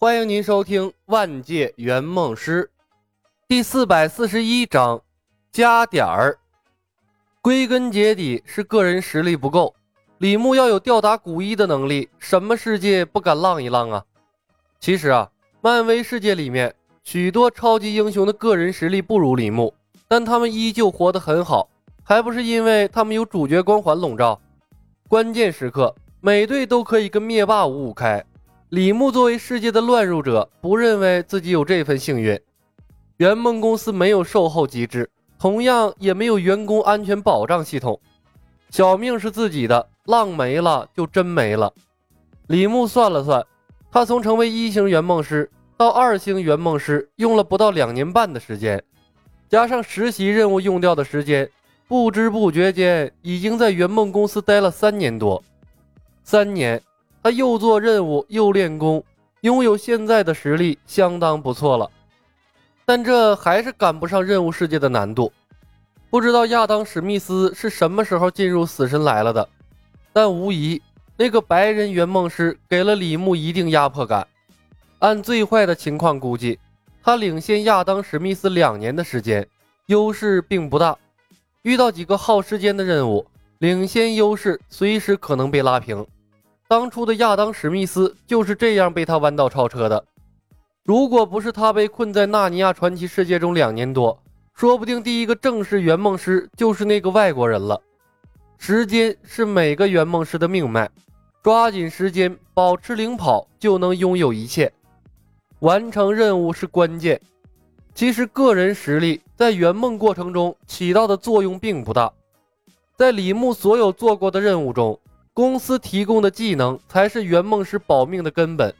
欢迎您收听《万界圆梦师》第四百四十一章加点儿。归根结底是个人实力不够。李牧要有吊打古一的能力，什么世界不敢浪一浪啊？其实啊，漫威世界里面许多超级英雄的个人实力不如李牧，但他们依旧活得很好，还不是因为他们有主角光环笼罩？关键时刻，每队都可以跟灭霸五五开。李牧作为世界的乱入者，不认为自己有这份幸运。圆梦公司没有售后机制，同样也没有员工安全保障系统。小命是自己的，浪没了就真没了。李牧算了算，他从成为一星圆梦师到二星圆梦师，用了不到两年半的时间，加上实习任务用掉的时间，不知不觉间已经在圆梦公司待了三年多。三年。他又做任务又练功，拥有现在的实力相当不错了，但这还是赶不上任务世界的难度。不知道亚当·史密斯是什么时候进入死神来了的，但无疑那个白人圆梦师给了李牧一定压迫感。按最坏的情况估计，他领先亚当·史密斯两年的时间，优势并不大。遇到几个耗时间的任务，领先优势随时可能被拉平。当初的亚当·史密斯就是这样被他弯道超车的。如果不是他被困在纳尼亚传奇世界中两年多，说不定第一个正式圆梦师就是那个外国人了。时间是每个圆梦师的命脉，抓紧时间，保持领跑，就能拥有一切。完成任务是关键。其实个人实力在圆梦过程中起到的作用并不大。在李牧所有做过的任务中，公司提供的技能才是圆梦师保命的根本。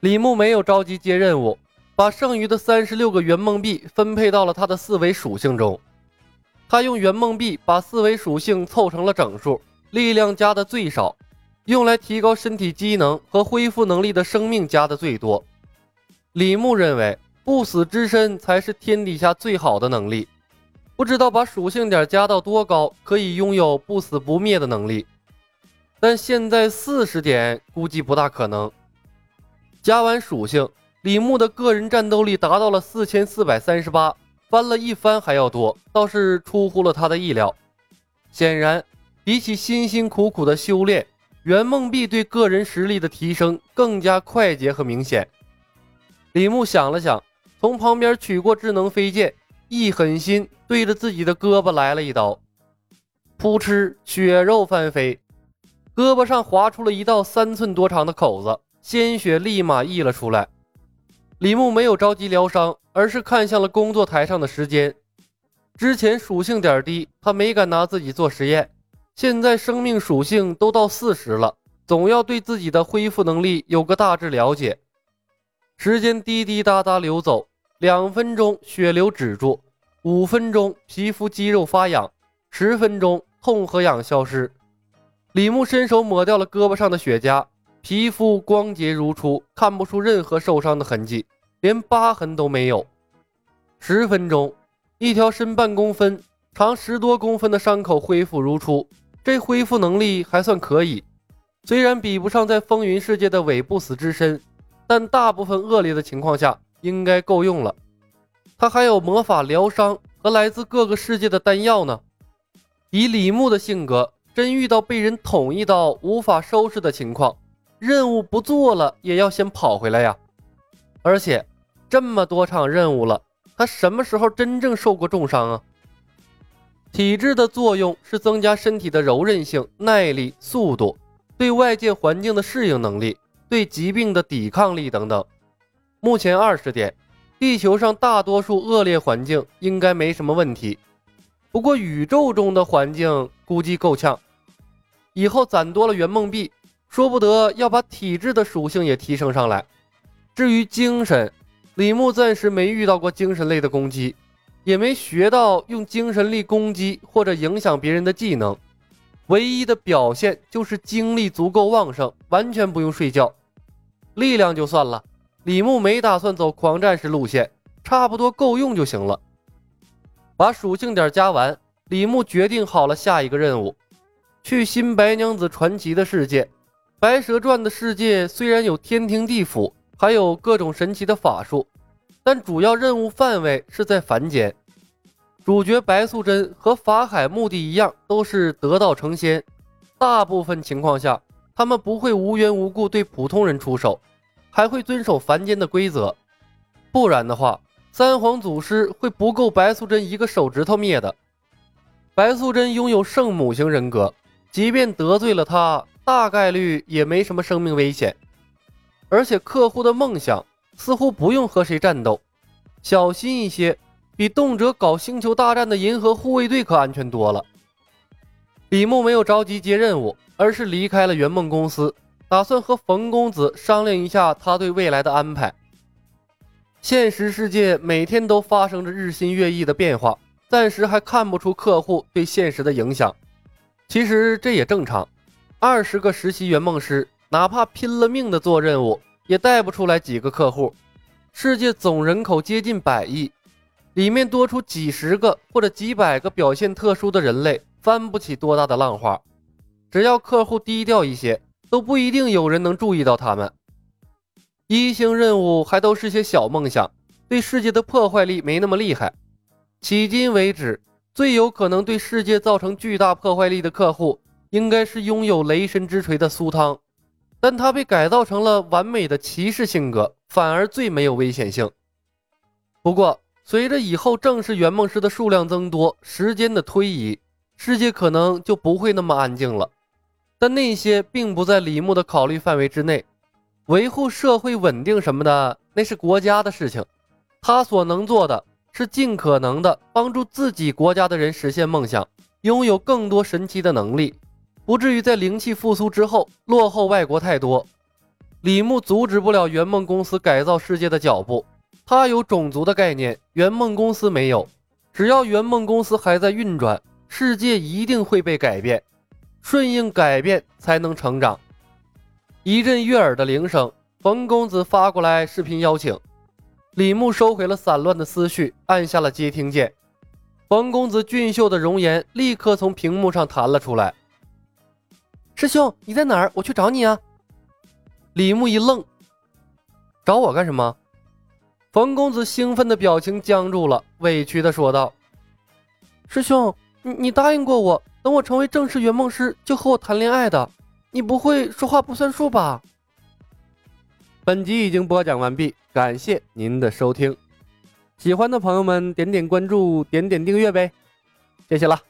李牧没有着急接任务，把剩余的三十六个圆梦币分配到了他的四维属性中。他用圆梦币把四维属性凑成了整数，力量加的最少，用来提高身体机能和恢复能力的生命加的最多。李牧认为不死之身才是天底下最好的能力。不知道把属性点加到多高，可以拥有不死不灭的能力。但现在四十点估计不大可能。加完属性，李牧的个人战斗力达到了四千四百三十八，翻了一番还要多，倒是出乎了他的意料。显然，比起辛辛苦苦的修炼，圆梦币对个人实力的提升更加快捷和明显。李牧想了想，从旁边取过智能飞剑，一狠心对着自己的胳膊来了一刀，噗嗤，血肉翻飞。胳膊上划出了一道三寸多长的口子，鲜血立马溢了出来。李牧没有着急疗伤，而是看向了工作台上的时间。之前属性点低，他没敢拿自己做实验。现在生命属性都到四十了，总要对自己的恢复能力有个大致了解。时间滴滴答答流走，两分钟血流止住，五分钟皮肤肌肉发痒，十分钟痛和痒消失。李牧伸手抹掉了胳膊上的血痂，皮肤光洁如初，看不出任何受伤的痕迹，连疤痕都没有。十分钟，一条深半公分、长十多公分的伤口恢复如初，这恢复能力还算可以。虽然比不上在风云世界的伪不死之身，但大部分恶劣的情况下应该够用了。他还有魔法疗伤和来自各个世界的丹药呢。以李牧的性格。真遇到被人捅一刀无法收拾的情况，任务不做了也要先跑回来呀。而且这么多场任务了，他什么时候真正受过重伤啊？体质的作用是增加身体的柔韧性、耐力、速度，对外界环境的适应能力，对疾病的抵抗力等等。目前二十点，地球上大多数恶劣环境应该没什么问题。不过宇宙中的环境估计够呛，以后攒多了圆梦币，说不得要把体质的属性也提升上来。至于精神，李牧暂时没遇到过精神类的攻击，也没学到用精神力攻击或者影响别人的技能。唯一的表现就是精力足够旺盛，完全不用睡觉。力量就算了，李牧没打算走狂战士路线，差不多够用就行了。把属性点加完，李牧决定好了下一个任务，去新白娘子传奇的世界。白蛇传的世界虽然有天庭地府，还有各种神奇的法术，但主要任务范围是在凡间。主角白素贞和法海目的一样，都是得道成仙。大部分情况下，他们不会无缘无故对普通人出手，还会遵守凡间的规则。不然的话，三皇祖师会不够白素贞一个手指头灭的。白素贞拥有圣母型人格，即便得罪了他，大概率也没什么生命危险。而且客户的梦想似乎不用和谁战斗，小心一些。比动辄搞星球大战的银河护卫队可安全多了。李牧没有着急接任务，而是离开了圆梦公司，打算和冯公子商量一下他对未来的安排。现实世界每天都发生着日新月异的变化，暂时还看不出客户对现实的影响。其实这也正常，二十个实习圆梦师，哪怕拼了命的做任务，也带不出来几个客户。世界总人口接近百亿。里面多出几十个或者几百个表现特殊的人类，翻不起多大的浪花。只要客户低调一些，都不一定有人能注意到他们。一星任务还都是些小梦想，对世界的破坏力没那么厉害。迄今为止，最有可能对世界造成巨大破坏力的客户，应该是拥有雷神之锤的苏汤，但他被改造成了完美的骑士性格，反而最没有危险性。不过，随着以后正式圆梦师的数量增多，时间的推移，世界可能就不会那么安静了。但那些并不在李牧的考虑范围之内，维护社会稳定什么的，那是国家的事情。他所能做的是尽可能的帮助自己国家的人实现梦想，拥有更多神奇的能力，不至于在灵气复苏之后落后外国太多。李牧阻止不了圆梦公司改造世界的脚步。他有种族的概念，圆梦公司没有。只要圆梦公司还在运转，世界一定会被改变，顺应改变才能成长。一阵悦耳的铃声，冯公子发过来视频邀请。李牧收回了散乱的思绪，按下了接听键。冯公子俊秀的容颜立刻从屏幕上弹了出来。师兄，你在哪儿？我去找你啊！李牧一愣，找我干什么？冯公子兴奋的表情僵住了，委屈的说道：“师兄，你你答应过我，等我成为正式圆梦师就和我谈恋爱的，你不会说话不算数吧？”本集已经播讲完毕，感谢您的收听，喜欢的朋友们点点关注，点点订阅呗，谢谢了。